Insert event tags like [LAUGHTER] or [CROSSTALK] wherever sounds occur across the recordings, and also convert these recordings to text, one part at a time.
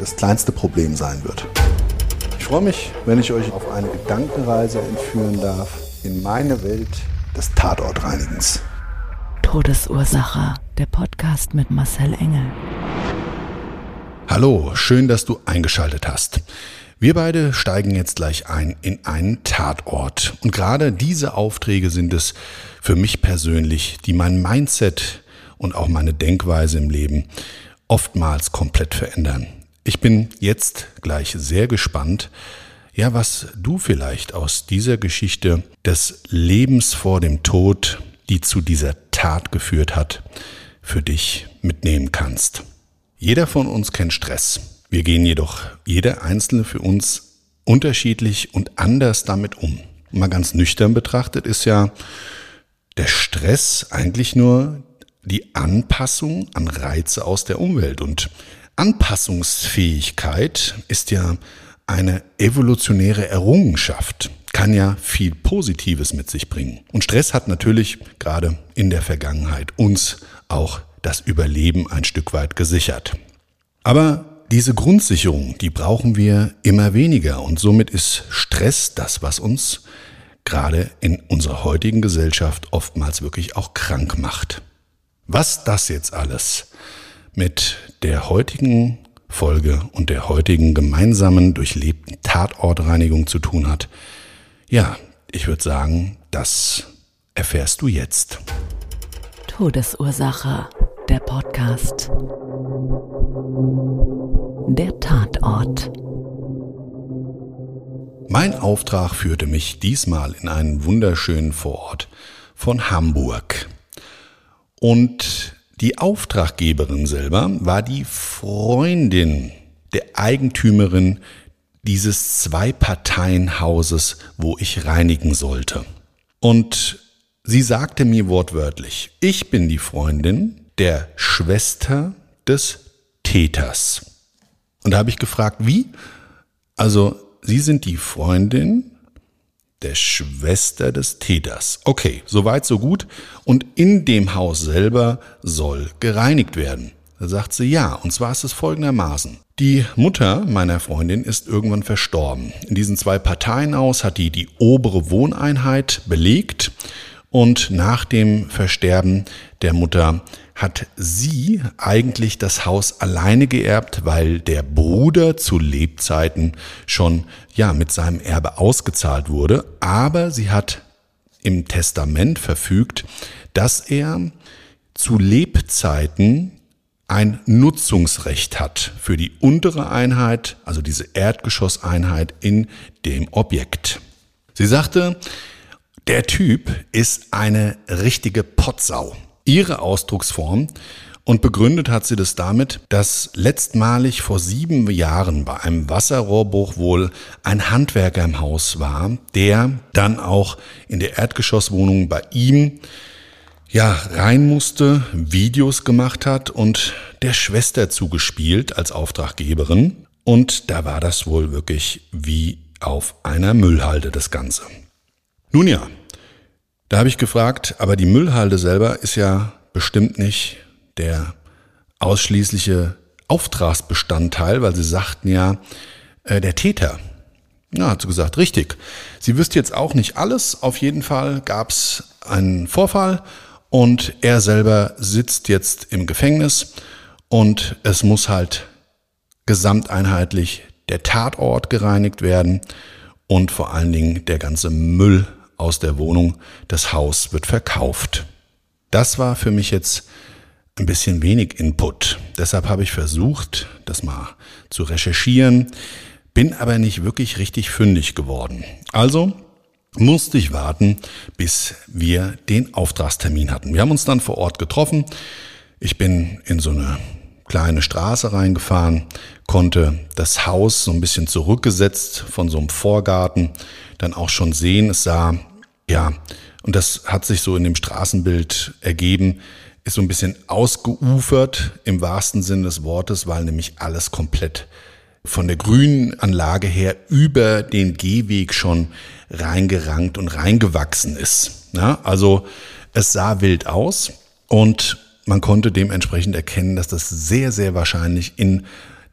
das kleinste Problem sein wird. Ich freue mich, wenn ich euch auf eine Gedankenreise entführen darf in meine Welt des Tatortreinigens. Todesursache. Der Podcast mit Marcel Engel. Hallo, schön, dass du eingeschaltet hast. Wir beide steigen jetzt gleich ein in einen Tatort. Und gerade diese Aufträge sind es für mich persönlich, die mein Mindset und auch meine Denkweise im Leben oftmals komplett verändern. Ich bin jetzt gleich sehr gespannt, ja, was du vielleicht aus dieser Geschichte des Lebens vor dem Tod, die zu dieser Tat geführt hat, für dich mitnehmen kannst. Jeder von uns kennt Stress. Wir gehen jedoch jeder Einzelne für uns unterschiedlich und anders damit um. Mal ganz nüchtern betrachtet ist ja der Stress eigentlich nur die Anpassung an Reize aus der Umwelt. Und Anpassungsfähigkeit ist ja eine evolutionäre Errungenschaft, kann ja viel Positives mit sich bringen. Und Stress hat natürlich gerade in der Vergangenheit uns auch das Überleben ein Stück weit gesichert. Aber diese Grundsicherung, die brauchen wir immer weniger und somit ist Stress das, was uns gerade in unserer heutigen Gesellschaft oftmals wirklich auch krank macht. Was das jetzt alles mit der heutigen Folge und der heutigen gemeinsamen durchlebten Tatortreinigung zu tun hat, ja, ich würde sagen, das erfährst du jetzt. Todesursache der Podcast. Der Tatort. Mein Auftrag führte mich diesmal in einen wunderschönen Vorort von Hamburg. Und die Auftraggeberin selber war die Freundin der Eigentümerin dieses Zwei-Parteien-Hauses, wo ich reinigen sollte. Und sie sagte mir wortwörtlich, ich bin die Freundin der Schwester des Täters. Und da habe ich gefragt, wie? Also, Sie sind die Freundin der Schwester des Täters. Okay, soweit, so gut. Und in dem Haus selber soll gereinigt werden. Da sagt sie ja, und zwar ist es folgendermaßen. Die Mutter meiner Freundin ist irgendwann verstorben. In diesen zwei Parteienhaus hat die die obere Wohneinheit belegt und nach dem Versterben der Mutter hat sie eigentlich das Haus alleine geerbt, weil der Bruder zu Lebzeiten schon ja mit seinem Erbe ausgezahlt wurde, aber sie hat im Testament verfügt, dass er zu Lebzeiten ein Nutzungsrecht hat für die untere Einheit, also diese Erdgeschosseinheit in dem Objekt. Sie sagte, der Typ ist eine richtige Potsau ihre Ausdrucksform und begründet hat sie das damit, dass letztmalig vor sieben Jahren bei einem Wasserrohrbruch wohl ein Handwerker im Haus war, der dann auch in der Erdgeschosswohnung bei ihm ja, rein musste, Videos gemacht hat und der Schwester zugespielt als Auftraggeberin. Und da war das wohl wirklich wie auf einer Müllhalde das Ganze. Nun ja, da habe ich gefragt, aber die Müllhalde selber ist ja bestimmt nicht der ausschließliche Auftragsbestandteil, weil sie sagten ja, äh, der Täter. Na, hat sie gesagt, richtig. Sie wüsste jetzt auch nicht alles. Auf jeden Fall gab es einen Vorfall und er selber sitzt jetzt im Gefängnis und es muss halt gesamteinheitlich der Tatort gereinigt werden und vor allen Dingen der ganze Müll aus der Wohnung. Das Haus wird verkauft. Das war für mich jetzt ein bisschen wenig Input. Deshalb habe ich versucht, das mal zu recherchieren, bin aber nicht wirklich richtig fündig geworden. Also musste ich warten, bis wir den Auftragstermin hatten. Wir haben uns dann vor Ort getroffen. Ich bin in so eine kleine Straße reingefahren, konnte das Haus so ein bisschen zurückgesetzt von so einem Vorgarten dann auch schon sehen. Es sah, ja, und das hat sich so in dem Straßenbild ergeben, ist so ein bisschen ausgeufert im wahrsten Sinne des Wortes, weil nämlich alles komplett von der grünen Anlage her über den Gehweg schon reingerankt und reingewachsen ist. Ja, also es sah wild aus und man konnte dementsprechend erkennen, dass das sehr, sehr wahrscheinlich in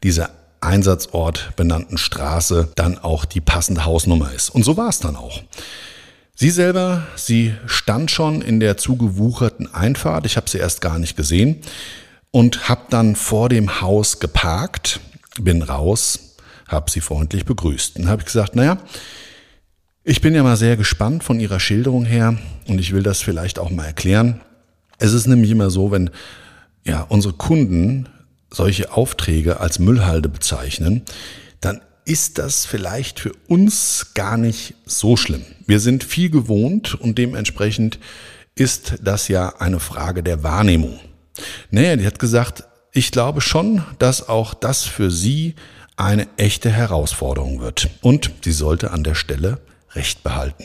dieser Einsatzort benannten Straße dann auch die passende Hausnummer ist. Und so war es dann auch. Sie selber, sie stand schon in der zugewucherten Einfahrt. Ich habe sie erst gar nicht gesehen und habe dann vor dem Haus geparkt, bin raus, habe sie freundlich begrüßt. und habe gesagt, naja, ich bin ja mal sehr gespannt von Ihrer Schilderung her und ich will das vielleicht auch mal erklären. Es ist nämlich immer so, wenn ja, unsere Kunden solche Aufträge als Müllhalde bezeichnen, dann ist das vielleicht für uns gar nicht so schlimm. Wir sind viel gewohnt und dementsprechend ist das ja eine Frage der Wahrnehmung. Naja, die hat gesagt, ich glaube schon, dass auch das für sie eine echte Herausforderung wird. Und sie sollte an der Stelle Recht behalten.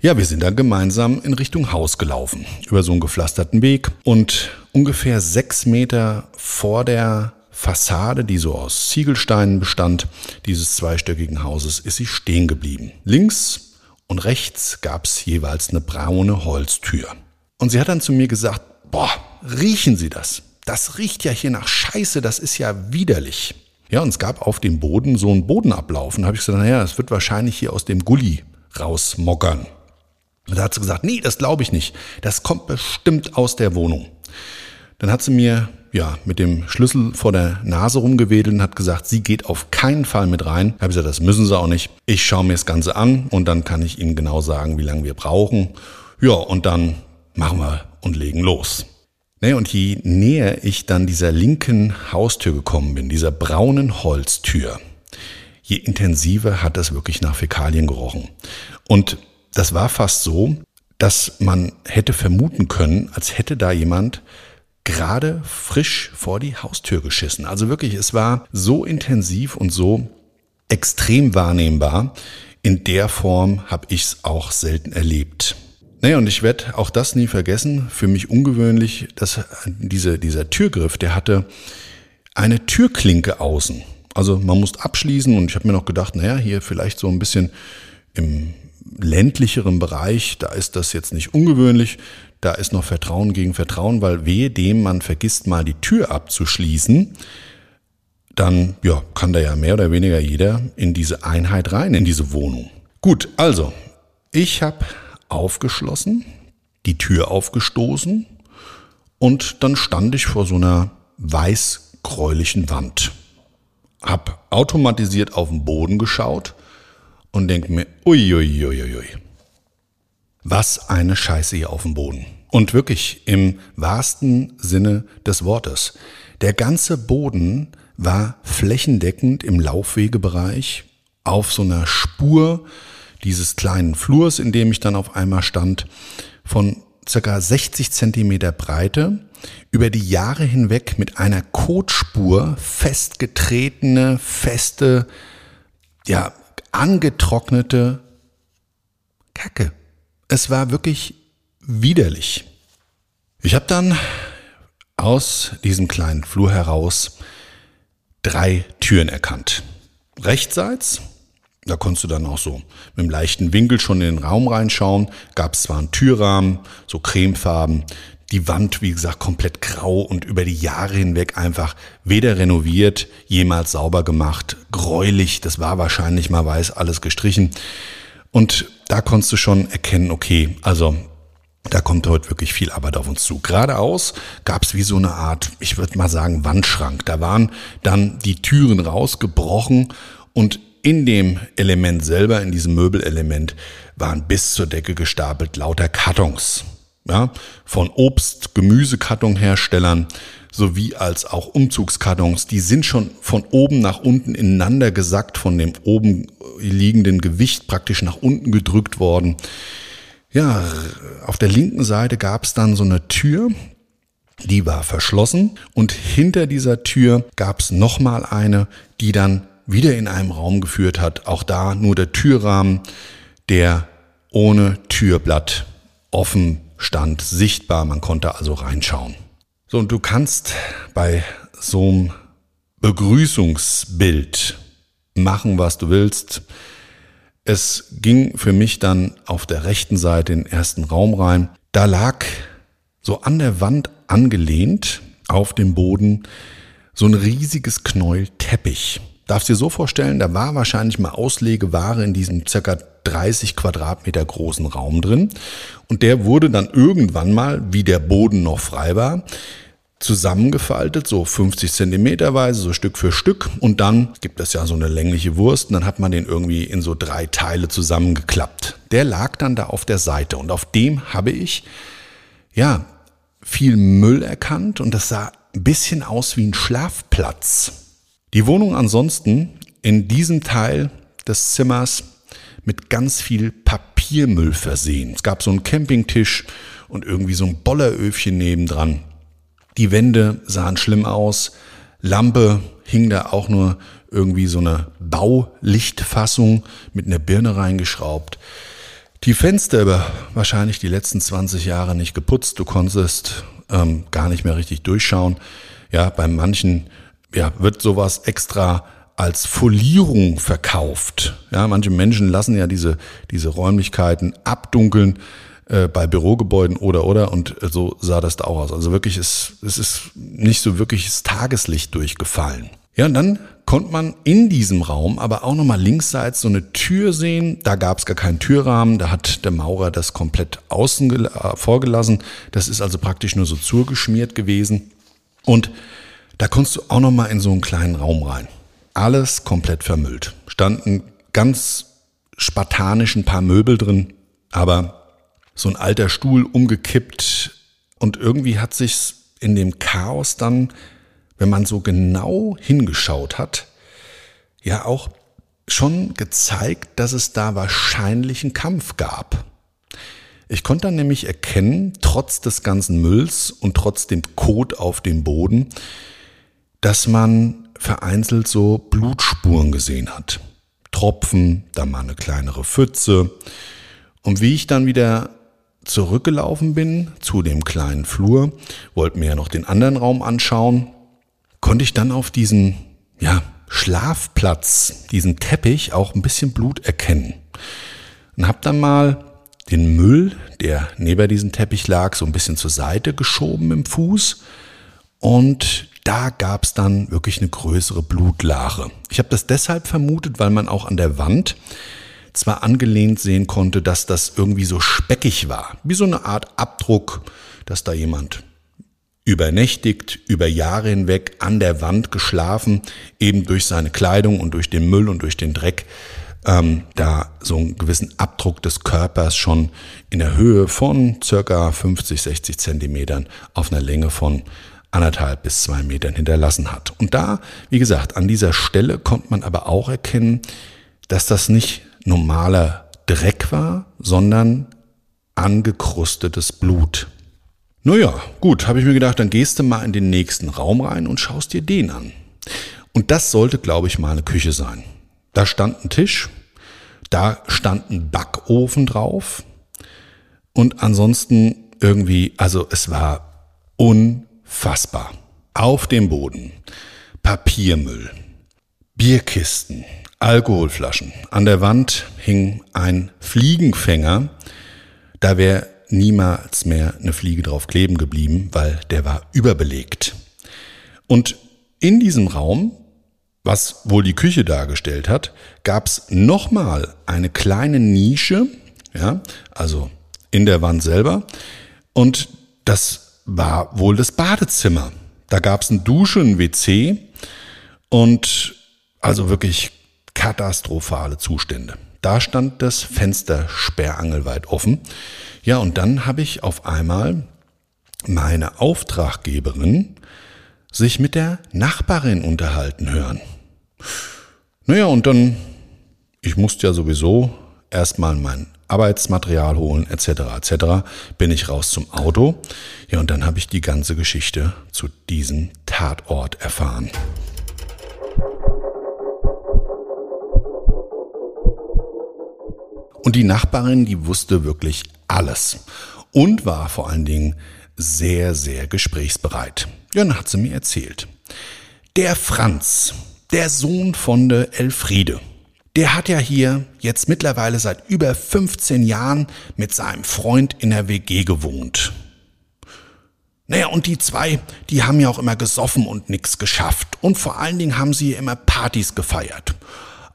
Ja, wir sind dann gemeinsam in Richtung Haus gelaufen, über so einen gepflasterten Weg und ungefähr sechs Meter vor der Fassade, die so aus Ziegelsteinen bestand, dieses zweistöckigen Hauses, ist sie stehen geblieben. Links und rechts gab es jeweils eine braune Holztür. Und sie hat dann zu mir gesagt, boah, riechen Sie das? Das riecht ja hier nach Scheiße, das ist ja widerlich. Ja, und es gab auf dem Boden so einen Bodenablauf. Und da habe ich gesagt, naja, das wird wahrscheinlich hier aus dem Gully rausmockern. Und da hat sie gesagt, nee, das glaube ich nicht. Das kommt bestimmt aus der Wohnung. Dann hat sie mir ja mit dem Schlüssel vor der Nase rumgewedelt und hat gesagt, sie geht auf keinen Fall mit rein. Da habe ich gesagt, das müssen sie auch nicht. Ich schaue mir das Ganze an und dann kann ich Ihnen genau sagen, wie lange wir brauchen. Ja, und dann machen wir und legen los. Nee, und je näher ich dann dieser linken Haustür gekommen bin, dieser braunen Holztür, je intensiver hat das wirklich nach Fäkalien gerochen. Und das war fast so, dass man hätte vermuten können, als hätte da jemand gerade frisch vor die Haustür geschissen. Also wirklich, es war so intensiv und so extrem wahrnehmbar. In der Form habe ich es auch selten erlebt. Naja, und ich werde auch das nie vergessen. Für mich ungewöhnlich, dass diese, dieser Türgriff, der hatte eine Türklinke außen. Also man muss abschließen und ich habe mir noch gedacht, naja, hier vielleicht so ein bisschen im ländlicheren Bereich, da ist das jetzt nicht ungewöhnlich. Da ist noch Vertrauen gegen Vertrauen, weil wehe dem, man vergisst mal die Tür abzuschließen, dann ja, kann da ja mehr oder weniger jeder in diese Einheit rein, in diese Wohnung. Gut, also, ich habe aufgeschlossen, die Tür aufgestoßen und dann stand ich vor so einer weiß-gräulichen Wand. Hab automatisiert auf den Boden geschaut und denk mir, uiuiuiui, was eine Scheiße hier auf dem Boden. Und wirklich im wahrsten Sinne des Wortes. Der ganze Boden war flächendeckend im Laufwegebereich auf so einer Spur dieses kleinen Flurs, in dem ich dann auf einmal stand, von circa 60 Zentimeter Breite, über die Jahre hinweg mit einer Kotspur festgetretene, feste, ja, angetrocknete Kacke. Es war wirklich widerlich. Ich habe dann aus diesem kleinen Flur heraus drei Türen erkannt. Rechtsseits da konntest du dann auch so mit einem leichten Winkel schon in den Raum reinschauen. Gab es zwar einen Türrahmen, so cremefarben, die Wand, wie gesagt, komplett grau und über die Jahre hinweg einfach weder renoviert, jemals sauber gemacht, gräulich, das war wahrscheinlich mal weiß, alles gestrichen. Und da konntest du schon erkennen, okay, also Da kommt heute wirklich viel Arbeit auf uns zu. Geradeaus gab es wie so eine Art, ich würde mal sagen, Wandschrank. Da waren dann die Türen rausgebrochen und in dem Element selber, in diesem Möbelelement, waren bis zur Decke gestapelt lauter Kartons. Ja, von Obst, Gemüsekartonherstellern sowie als auch Umzugskartons. Die sind schon von oben nach unten ineinander gesackt, von dem oben liegenden Gewicht praktisch nach unten gedrückt worden. Ja, auf der linken Seite gab es dann so eine Tür, die war verschlossen und hinter dieser Tür gab es nochmal eine, die dann wieder in einem Raum geführt hat. Auch da nur der Türrahmen, der ohne Türblatt offen stand, sichtbar. Man konnte also reinschauen. So, und du kannst bei so einem Begrüßungsbild machen, was du willst. Es ging für mich dann auf der rechten Seite in den ersten Raum rein. Da lag so an der Wand angelehnt auf dem Boden so ein riesiges Knäuel Teppich. Darfst dir so vorstellen, da war wahrscheinlich mal Auslegeware in diesem circa 30 Quadratmeter großen Raum drin. Und der wurde dann irgendwann mal, wie der Boden noch frei war, zusammengefaltet, so 50 Zentimeterweise, so Stück für Stück. Und dann gibt es ja so eine längliche Wurst und dann hat man den irgendwie in so drei Teile zusammengeklappt. Der lag dann da auf der Seite und auf dem habe ich, ja, viel Müll erkannt und das sah ein bisschen aus wie ein Schlafplatz. Die Wohnung ansonsten in diesem Teil des Zimmers mit ganz viel Papiermüll versehen. Es gab so einen Campingtisch und irgendwie so ein Bolleröfchen nebendran. Die Wände sahen schlimm aus. Lampe hing da auch nur irgendwie so eine Baulichtfassung mit einer Birne reingeschraubt. Die Fenster über wahrscheinlich die letzten 20 Jahre nicht geputzt. Du konntest ähm, gar nicht mehr richtig durchschauen. Ja, bei manchen ja, wird sowas extra als Folierung verkauft. Ja, manche Menschen lassen ja diese, diese Räumlichkeiten abdunkeln äh, bei Bürogebäuden oder oder und so sah das da auch aus. Also wirklich, es, es ist nicht so wirklich das Tageslicht durchgefallen. Ja, und dann konnte man in diesem Raum aber auch nochmal linksseits so eine Tür sehen. Da gab es gar keinen Türrahmen, da hat der Maurer das komplett außen äh, vorgelassen. Das ist also praktisch nur so zugeschmiert gewesen. Und da konntest du auch nochmal in so einen kleinen Raum rein. Alles komplett vermüllt. Standen ganz spartanisch ein paar Möbel drin, aber so ein alter Stuhl umgekippt und irgendwie hat sich's in dem Chaos dann, wenn man so genau hingeschaut hat, ja auch schon gezeigt, dass es da wahrscheinlich einen Kampf gab. Ich konnte dann nämlich erkennen, trotz des ganzen Mülls und trotz dem Kot auf dem Boden, dass man vereinzelt so Blutspuren gesehen hat. Tropfen, dann mal eine kleinere Pfütze. Und wie ich dann wieder zurückgelaufen bin zu dem kleinen Flur, wollte mir ja noch den anderen Raum anschauen, konnte ich dann auf diesen, ja, Schlafplatz, diesen Teppich auch ein bisschen Blut erkennen. Und hab dann mal den Müll, der neben diesem Teppich lag, so ein bisschen zur Seite geschoben im Fuß und da gab es dann wirklich eine größere Blutlache. Ich habe das deshalb vermutet, weil man auch an der Wand zwar angelehnt sehen konnte, dass das irgendwie so speckig war, wie so eine Art Abdruck, dass da jemand übernächtigt, über Jahre hinweg an der Wand geschlafen, eben durch seine Kleidung und durch den Müll und durch den Dreck, ähm, da so einen gewissen Abdruck des Körpers schon in der Höhe von circa 50, 60 Zentimetern auf einer Länge von anderthalb bis zwei Metern hinterlassen hat. Und da, wie gesagt, an dieser Stelle konnte man aber auch erkennen, dass das nicht normaler Dreck war, sondern angekrustetes Blut. Naja, gut, habe ich mir gedacht, dann gehst du mal in den nächsten Raum rein und schaust dir den an. Und das sollte, glaube ich, mal eine Küche sein. Da stand ein Tisch, da stand ein Backofen drauf und ansonsten irgendwie, also es war un Fassbar. Auf dem Boden Papiermüll, Bierkisten, Alkoholflaschen. An der Wand hing ein Fliegenfänger. Da wäre niemals mehr eine Fliege drauf kleben geblieben, weil der war überbelegt. Und in diesem Raum, was wohl die Küche dargestellt hat, gab es nochmal eine kleine Nische, ja, also in der Wand selber. Und das war wohl das Badezimmer. Da gab es eine Dusche, ein WC und also wirklich katastrophale Zustände. Da stand das Fenster sperrangelweit offen. Ja, und dann habe ich auf einmal meine Auftraggeberin sich mit der Nachbarin unterhalten hören. Naja, und dann, ich musste ja sowieso erstmal mein Arbeitsmaterial holen, etc., etc., bin ich raus zum Auto. Ja, und dann habe ich die ganze Geschichte zu diesem Tatort erfahren. Und die Nachbarin, die wusste wirklich alles und war vor allen Dingen sehr, sehr gesprächsbereit. Ja, dann hat sie mir erzählt. Der Franz, der Sohn von der Elfriede, der hat ja hier jetzt mittlerweile seit über 15 Jahren mit seinem Freund in der WG gewohnt. Naja, und die zwei, die haben ja auch immer gesoffen und nix geschafft. Und vor allen Dingen haben sie immer Partys gefeiert.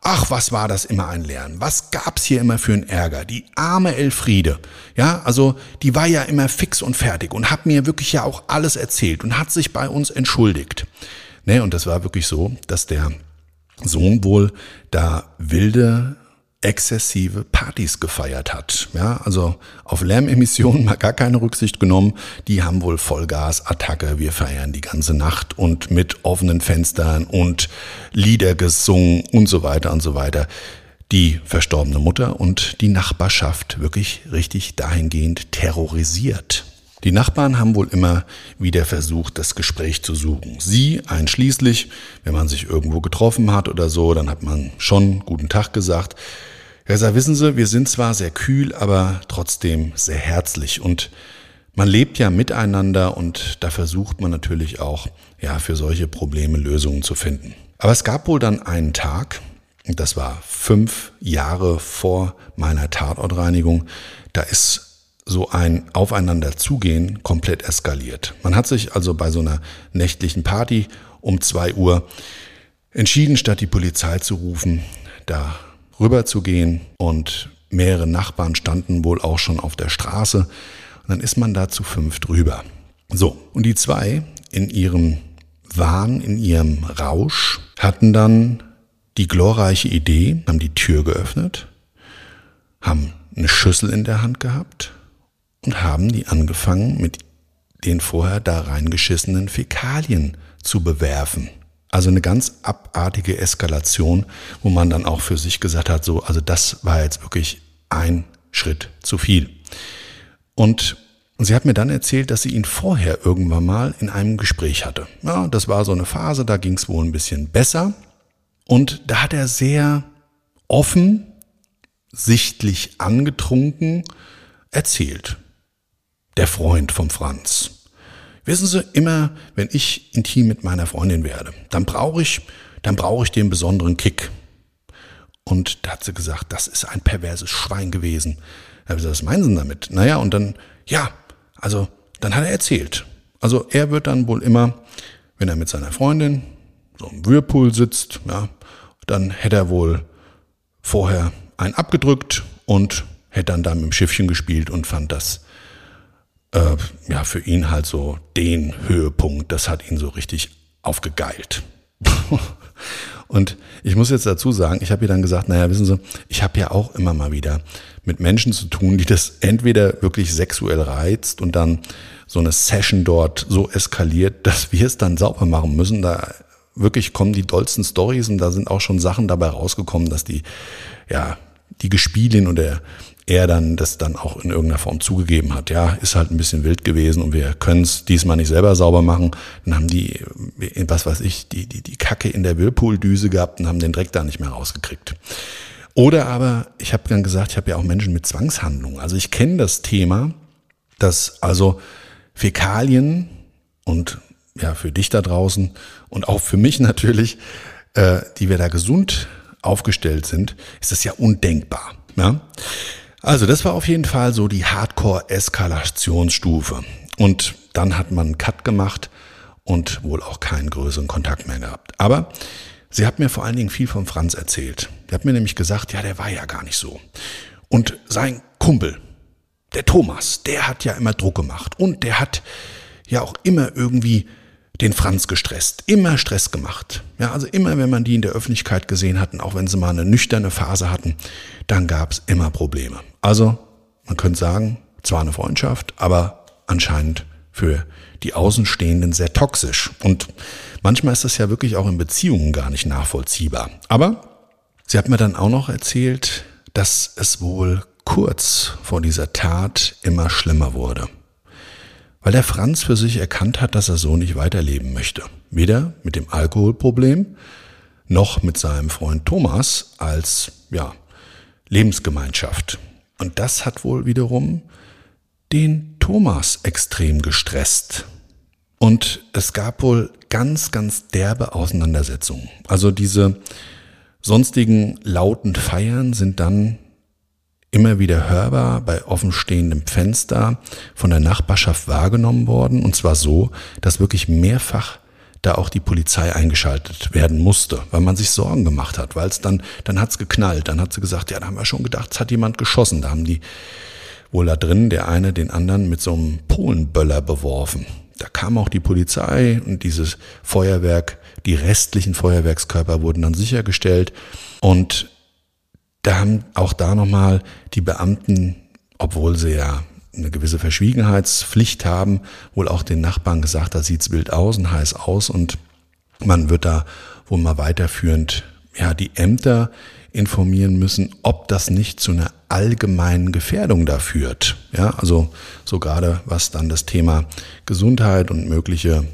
Ach, was war das immer ein Lernen? Was gab's hier immer für einen Ärger? Die arme Elfriede. Ja, also die war ja immer fix und fertig und hat mir wirklich ja auch alles erzählt und hat sich bei uns entschuldigt. Ne, und das war wirklich so, dass der Sohn wohl da wilde exzessive Partys gefeiert hat. Ja, also auf Lärmemissionen mal gar keine Rücksicht genommen. Die haben wohl Vollgas, Attacke, wir feiern die ganze Nacht und mit offenen Fenstern und Lieder gesungen und so weiter und so weiter. Die verstorbene Mutter und die Nachbarschaft wirklich richtig dahingehend terrorisiert. Die Nachbarn haben wohl immer wieder versucht, das Gespräch zu suchen. Sie einschließlich, wenn man sich irgendwo getroffen hat oder so, dann hat man schon guten Tag gesagt. Er sagt, wissen Sie, wir sind zwar sehr kühl, aber trotzdem sehr herzlich und man lebt ja miteinander und da versucht man natürlich auch, ja, für solche Probleme Lösungen zu finden. Aber es gab wohl dann einen Tag, das war fünf Jahre vor meiner Tatortreinigung, da ist so ein Aufeinanderzugehen komplett eskaliert. Man hat sich also bei so einer nächtlichen Party um zwei Uhr entschieden, statt die Polizei zu rufen, da rüber zu gehen und mehrere Nachbarn standen wohl auch schon auf der Straße und dann ist man da zu fünf drüber. So, und die zwei in ihrem Wahn, in ihrem Rausch hatten dann die glorreiche Idee, haben die Tür geöffnet, haben eine Schüssel in der Hand gehabt haben die angefangen mit den vorher da reingeschissenen Fäkalien zu bewerfen. Also eine ganz abartige Eskalation, wo man dann auch für sich gesagt hat, so, also das war jetzt wirklich ein Schritt zu viel. Und sie hat mir dann erzählt, dass sie ihn vorher irgendwann mal in einem Gespräch hatte. Ja, das war so eine Phase, da ging es wohl ein bisschen besser. Und da hat er sehr offen, sichtlich angetrunken erzählt. Der Freund vom Franz. Wissen Sie, immer wenn ich intim mit meiner Freundin werde, dann brauche ich, dann brauche ich den besonderen Kick. Und da hat sie gesagt, das ist ein perverses Schwein gewesen. Da habe ich gesagt, was meinen Sie damit? Naja, und dann, ja, also, dann hat er erzählt. Also er wird dann wohl immer, wenn er mit seiner Freundin so im Whirlpool sitzt, ja, dann hätte er wohl vorher einen abgedrückt und hätte dann da mit dem Schiffchen gespielt und fand das äh, ja, für ihn halt so den Höhepunkt. Das hat ihn so richtig aufgegeilt. [LAUGHS] Und ich muss jetzt dazu sagen, ich habe ihr dann gesagt, naja, wissen Sie, ich habe ja auch immer mal wieder mit Menschen zu tun, die das entweder wirklich sexuell reizt und dann so eine Session dort so eskaliert, dass wir es dann sauber machen müssen. Da wirklich kommen die dollsten Stories und da sind auch schon Sachen dabei rausgekommen, dass die, ja, die Gespielin oder er dann das dann auch in irgendeiner Form zugegeben hat. Ja, ist halt ein bisschen wild gewesen und wir können es diesmal nicht selber sauber machen. Dann haben die, was weiß ich, die, die, die Kacke in der Whirlpool-Düse gehabt und haben den Dreck da nicht mehr rausgekriegt. Oder aber, ich habe dann gesagt, ich habe ja auch Menschen mit Zwangshandlungen. Also ich kenne das Thema, dass also Fäkalien und ja, für dich da draußen und auch für mich natürlich, äh, die wir da gesund aufgestellt sind, ist das ja undenkbar. Ja? Also das war auf jeden Fall so die Hardcore-Eskalationsstufe. Und dann hat man einen Cut gemacht und wohl auch keinen größeren Kontakt mehr gehabt. Aber sie hat mir vor allen Dingen viel von Franz erzählt. Sie hat mir nämlich gesagt, ja, der war ja gar nicht so. Und sein Kumpel, der Thomas, der hat ja immer Druck gemacht und der hat ja auch immer irgendwie den Franz gestresst, immer Stress gemacht. Ja, also immer, wenn man die in der Öffentlichkeit gesehen hatten, auch wenn sie mal eine nüchterne Phase hatten, dann gab es immer Probleme. Also, man könnte sagen, zwar eine Freundschaft, aber anscheinend für die Außenstehenden sehr toxisch. Und manchmal ist das ja wirklich auch in Beziehungen gar nicht nachvollziehbar. Aber sie hat mir dann auch noch erzählt, dass es wohl kurz vor dieser Tat immer schlimmer wurde weil der Franz für sich erkannt hat, dass er so nicht weiterleben möchte. Weder mit dem Alkoholproblem noch mit seinem Freund Thomas als ja, Lebensgemeinschaft. Und das hat wohl wiederum den Thomas extrem gestresst. Und es gab wohl ganz, ganz derbe Auseinandersetzungen. Also diese sonstigen lauten Feiern sind dann immer wieder hörbar bei offenstehendem Fenster von der Nachbarschaft wahrgenommen worden. Und zwar so, dass wirklich mehrfach da auch die Polizei eingeschaltet werden musste, weil man sich Sorgen gemacht hat, weil es dann, dann hat's geknallt, dann hat sie gesagt, ja, da haben wir schon gedacht, es hat jemand geschossen. Da haben die wohl da drin der eine den anderen mit so einem Polenböller beworfen. Da kam auch die Polizei und dieses Feuerwerk, die restlichen Feuerwerkskörper wurden dann sichergestellt und da haben auch da nochmal die Beamten, obwohl sie ja eine gewisse Verschwiegenheitspflicht haben, wohl auch den Nachbarn gesagt, da sieht's wild aus und heiß aus und man wird da wohl mal weiterführend ja die Ämter informieren müssen, ob das nicht zu einer allgemeinen Gefährdung da führt. Ja, also so gerade was dann das Thema Gesundheit und mögliche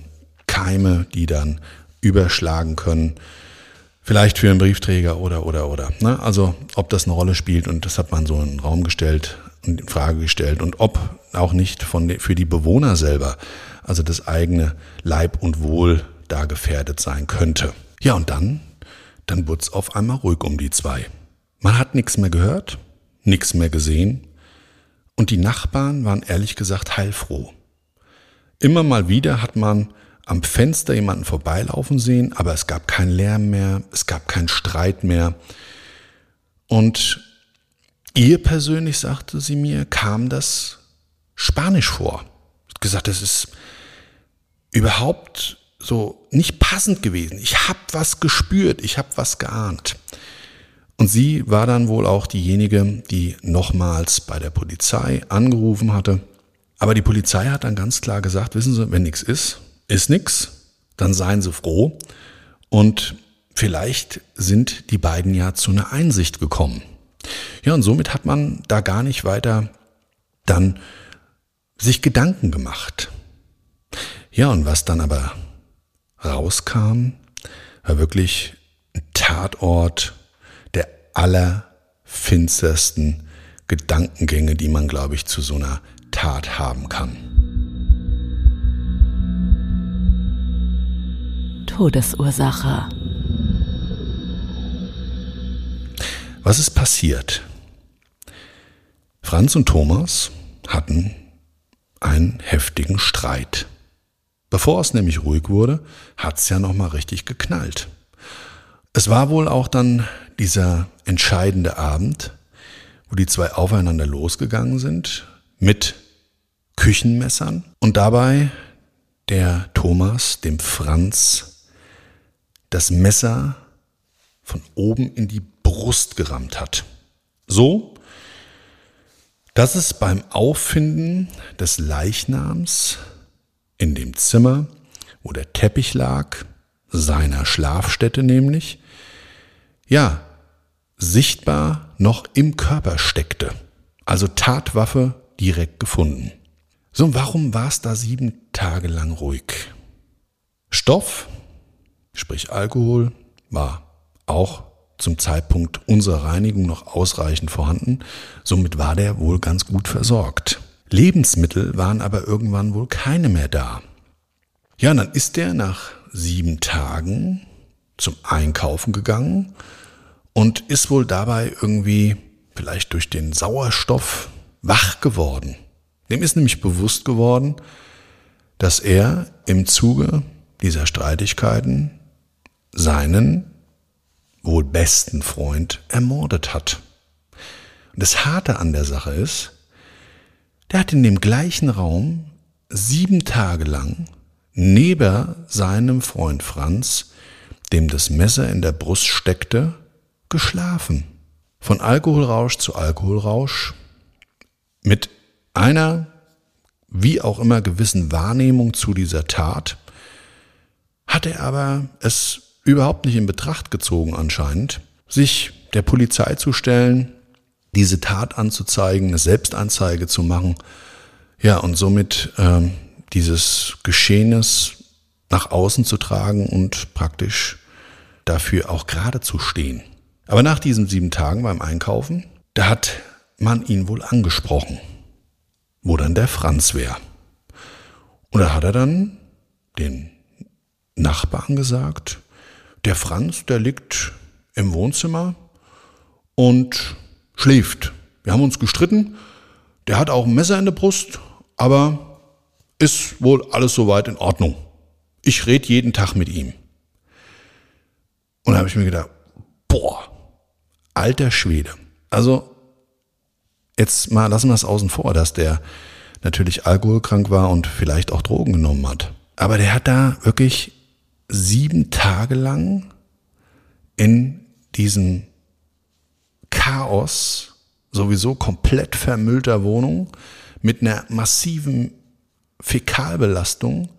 Keime, die dann überschlagen können, Vielleicht für einen Briefträger oder, oder, oder. Ne? Also, ob das eine Rolle spielt und das hat man so in den Raum gestellt und in Frage gestellt und ob auch nicht von, für die Bewohner selber, also das eigene Leib und Wohl da gefährdet sein könnte. Ja, und dann, dann wurde es auf einmal ruhig um die zwei. Man hat nichts mehr gehört, nichts mehr gesehen und die Nachbarn waren ehrlich gesagt heilfroh. Immer mal wieder hat man am Fenster jemanden vorbeilaufen sehen, aber es gab keinen Lärm mehr, es gab keinen Streit mehr. Und ihr persönlich, sagte sie mir, kam das Spanisch vor. Hat gesagt, das ist überhaupt so nicht passend gewesen. Ich habe was gespürt, ich habe was geahnt. Und sie war dann wohl auch diejenige, die nochmals bei der Polizei angerufen hatte. Aber die Polizei hat dann ganz klar gesagt, wissen Sie, wenn nichts ist, ist nix, dann seien Sie froh. Und vielleicht sind die beiden ja zu einer Einsicht gekommen. Ja, und somit hat man da gar nicht weiter dann sich Gedanken gemacht. Ja, und was dann aber rauskam, war wirklich ein Tatort der allerfinstersten Gedankengänge, die man, glaube ich, zu so einer Tat haben kann. Todesursache. Was ist passiert? Franz und Thomas hatten einen heftigen Streit. Bevor es nämlich ruhig wurde, hat es ja noch mal richtig geknallt. Es war wohl auch dann dieser entscheidende Abend, wo die zwei aufeinander losgegangen sind mit Küchenmessern und dabei der Thomas dem Franz das Messer von oben in die Brust gerammt hat. So, dass es beim Auffinden des Leichnams in dem Zimmer, wo der Teppich lag, seiner Schlafstätte nämlich, ja, sichtbar noch im Körper steckte. Also Tatwaffe direkt gefunden. So, warum war es da sieben Tage lang ruhig? Stoff sprich Alkohol, war auch zum Zeitpunkt unserer Reinigung noch ausreichend vorhanden. Somit war der wohl ganz gut versorgt. Lebensmittel waren aber irgendwann wohl keine mehr da. Ja, dann ist er nach sieben Tagen zum Einkaufen gegangen und ist wohl dabei irgendwie vielleicht durch den Sauerstoff wach geworden. Dem ist nämlich bewusst geworden, dass er im Zuge dieser Streitigkeiten seinen wohl besten Freund ermordet hat. Und das Harte an der Sache ist, der hat in dem gleichen Raum sieben Tage lang neben seinem Freund Franz, dem das Messer in der Brust steckte, geschlafen. Von Alkoholrausch zu Alkoholrausch, mit einer, wie auch immer, gewissen Wahrnehmung zu dieser Tat, hat er aber es überhaupt nicht in Betracht gezogen anscheinend, sich der Polizei zu stellen, diese Tat anzuzeigen, eine Selbstanzeige zu machen, ja, und somit ähm, dieses Geschehnis nach außen zu tragen und praktisch dafür auch gerade zu stehen. Aber nach diesen sieben Tagen beim Einkaufen, da hat man ihn wohl angesprochen, wo dann der Franz wäre. Und da hat er dann den Nachbarn gesagt, der Franz, der liegt im Wohnzimmer und schläft. Wir haben uns gestritten, der hat auch ein Messer in der Brust, aber ist wohl alles soweit in Ordnung. Ich rede jeden Tag mit ihm. Und da habe ich mir gedacht, boah, alter Schwede. Also jetzt mal lassen wir es außen vor, dass der natürlich alkoholkrank war und vielleicht auch Drogen genommen hat. Aber der hat da wirklich sieben Tage lang in diesem Chaos, sowieso komplett vermüllter Wohnung, mit einer massiven Fäkalbelastung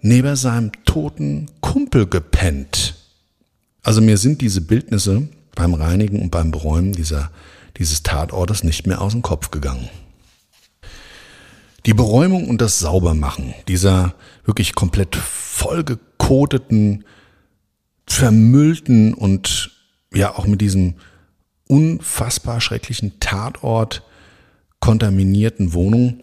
neben seinem toten Kumpel gepennt. Also mir sind diese Bildnisse beim Reinigen und beim Beräumen dieser, dieses Tatortes nicht mehr aus dem Kopf gegangen. Die Beräumung und das Saubermachen dieser wirklich komplett vollgekoteten, vermüllten und ja auch mit diesem unfassbar schrecklichen Tatort kontaminierten Wohnung,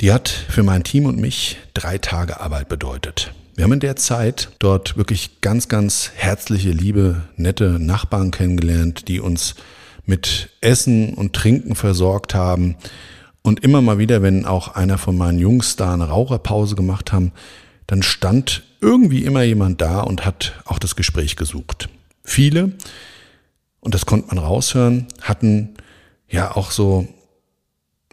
die hat für mein Team und mich drei Tage Arbeit bedeutet. Wir haben in der Zeit dort wirklich ganz, ganz herzliche, liebe, nette Nachbarn kennengelernt, die uns mit Essen und Trinken versorgt haben. Und immer mal wieder, wenn auch einer von meinen Jungs da eine Raucherpause gemacht haben, dann stand irgendwie immer jemand da und hat auch das Gespräch gesucht. Viele, und das konnte man raushören, hatten ja auch so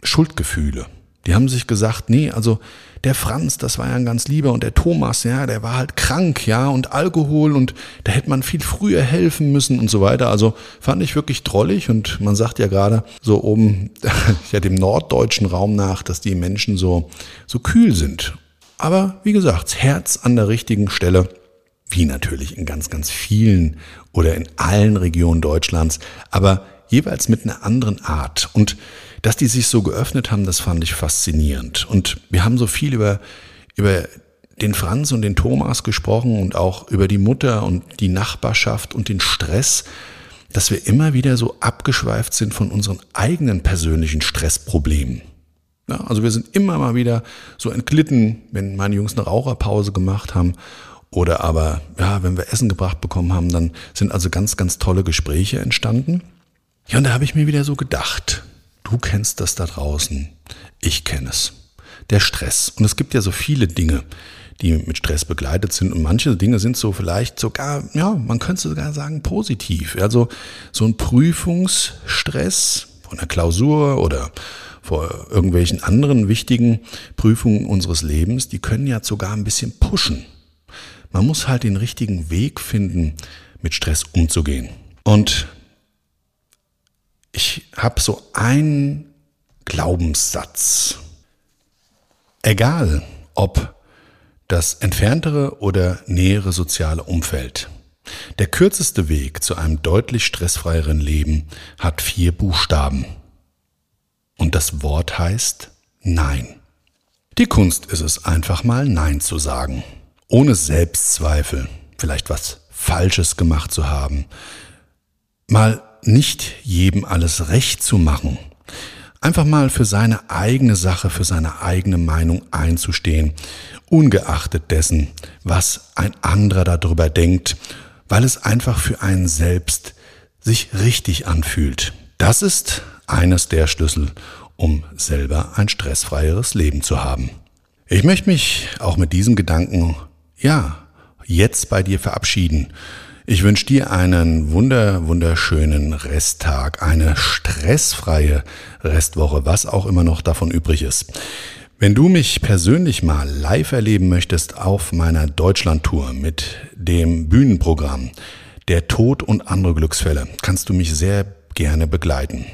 Schuldgefühle. Die haben sich gesagt, nee, also der Franz, das war ja ein ganz lieber und der Thomas, ja, der war halt krank, ja, und Alkohol und da hätte man viel früher helfen müssen und so weiter. Also fand ich wirklich drollig und man sagt ja gerade so oben, [LAUGHS] ja, dem norddeutschen Raum nach, dass die Menschen so, so kühl sind. Aber wie gesagt, Herz an der richtigen Stelle, wie natürlich in ganz, ganz vielen oder in allen Regionen Deutschlands, aber jeweils mit einer anderen Art. Und dass die sich so geöffnet haben, das fand ich faszinierend. Und wir haben so viel über, über den Franz und den Thomas gesprochen und auch über die Mutter und die Nachbarschaft und den Stress, dass wir immer wieder so abgeschweift sind von unseren eigenen persönlichen Stressproblemen. Ja, also wir sind immer mal wieder so entglitten, wenn meine Jungs eine Raucherpause gemacht haben oder aber, ja, wenn wir Essen gebracht bekommen haben, dann sind also ganz, ganz tolle Gespräche entstanden. Ja, und da habe ich mir wieder so gedacht, Du kennst das da draußen. Ich kenne es. Der Stress. Und es gibt ja so viele Dinge, die mit Stress begleitet sind. Und manche Dinge sind so vielleicht sogar, ja, man könnte sogar sagen, positiv. Also so ein Prüfungsstress von der Klausur oder vor irgendwelchen anderen wichtigen Prüfungen unseres Lebens, die können ja sogar ein bisschen pushen. Man muss halt den richtigen Weg finden, mit Stress umzugehen. Und ich habe so einen Glaubenssatz. Egal, ob das entferntere oder nähere soziale Umfeld. Der kürzeste Weg zu einem deutlich stressfreieren Leben hat vier Buchstaben. Und das Wort heißt Nein. Die Kunst ist es einfach mal Nein zu sagen. Ohne Selbstzweifel, vielleicht was Falsches gemacht zu haben. Mal nicht jedem alles recht zu machen. Einfach mal für seine eigene Sache, für seine eigene Meinung einzustehen, ungeachtet dessen, was ein anderer darüber denkt, weil es einfach für einen selbst sich richtig anfühlt. Das ist eines der Schlüssel, um selber ein stressfreieres Leben zu haben. Ich möchte mich auch mit diesem Gedanken, ja, jetzt bei dir verabschieden. Ich wünsche dir einen wunder, wunderschönen Resttag, eine stressfreie Restwoche, was auch immer noch davon übrig ist. Wenn du mich persönlich mal live erleben möchtest auf meiner Deutschlandtour mit dem Bühnenprogramm Der Tod und andere Glücksfälle, kannst du mich sehr gerne begleiten.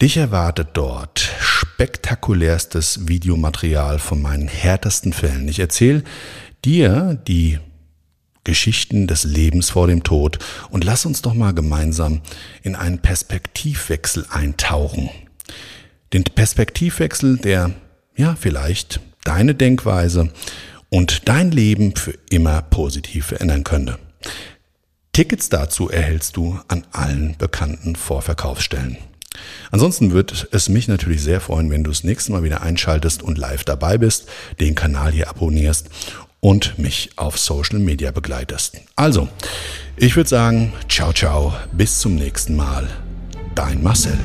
Dich erwartet dort spektakulärstes Videomaterial von meinen härtesten Fällen. Ich erzähle dir die Geschichten des Lebens vor dem Tod und lass uns doch mal gemeinsam in einen Perspektivwechsel eintauchen. Den Perspektivwechsel, der ja vielleicht deine Denkweise und dein Leben für immer positiv verändern könnte. Tickets dazu erhältst du an allen bekannten Vorverkaufsstellen. Ansonsten wird es mich natürlich sehr freuen, wenn du das nächste Mal wieder einschaltest und live dabei bist, den Kanal hier abonnierst und mich auf Social Media begleitest. Also, ich würde sagen, ciao, ciao, bis zum nächsten Mal. Dein Marcel.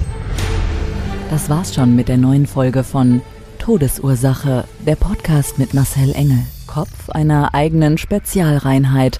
Das war's schon mit der neuen Folge von Todesursache, der Podcast mit Marcel Engel, Kopf einer eigenen Spezialreinheit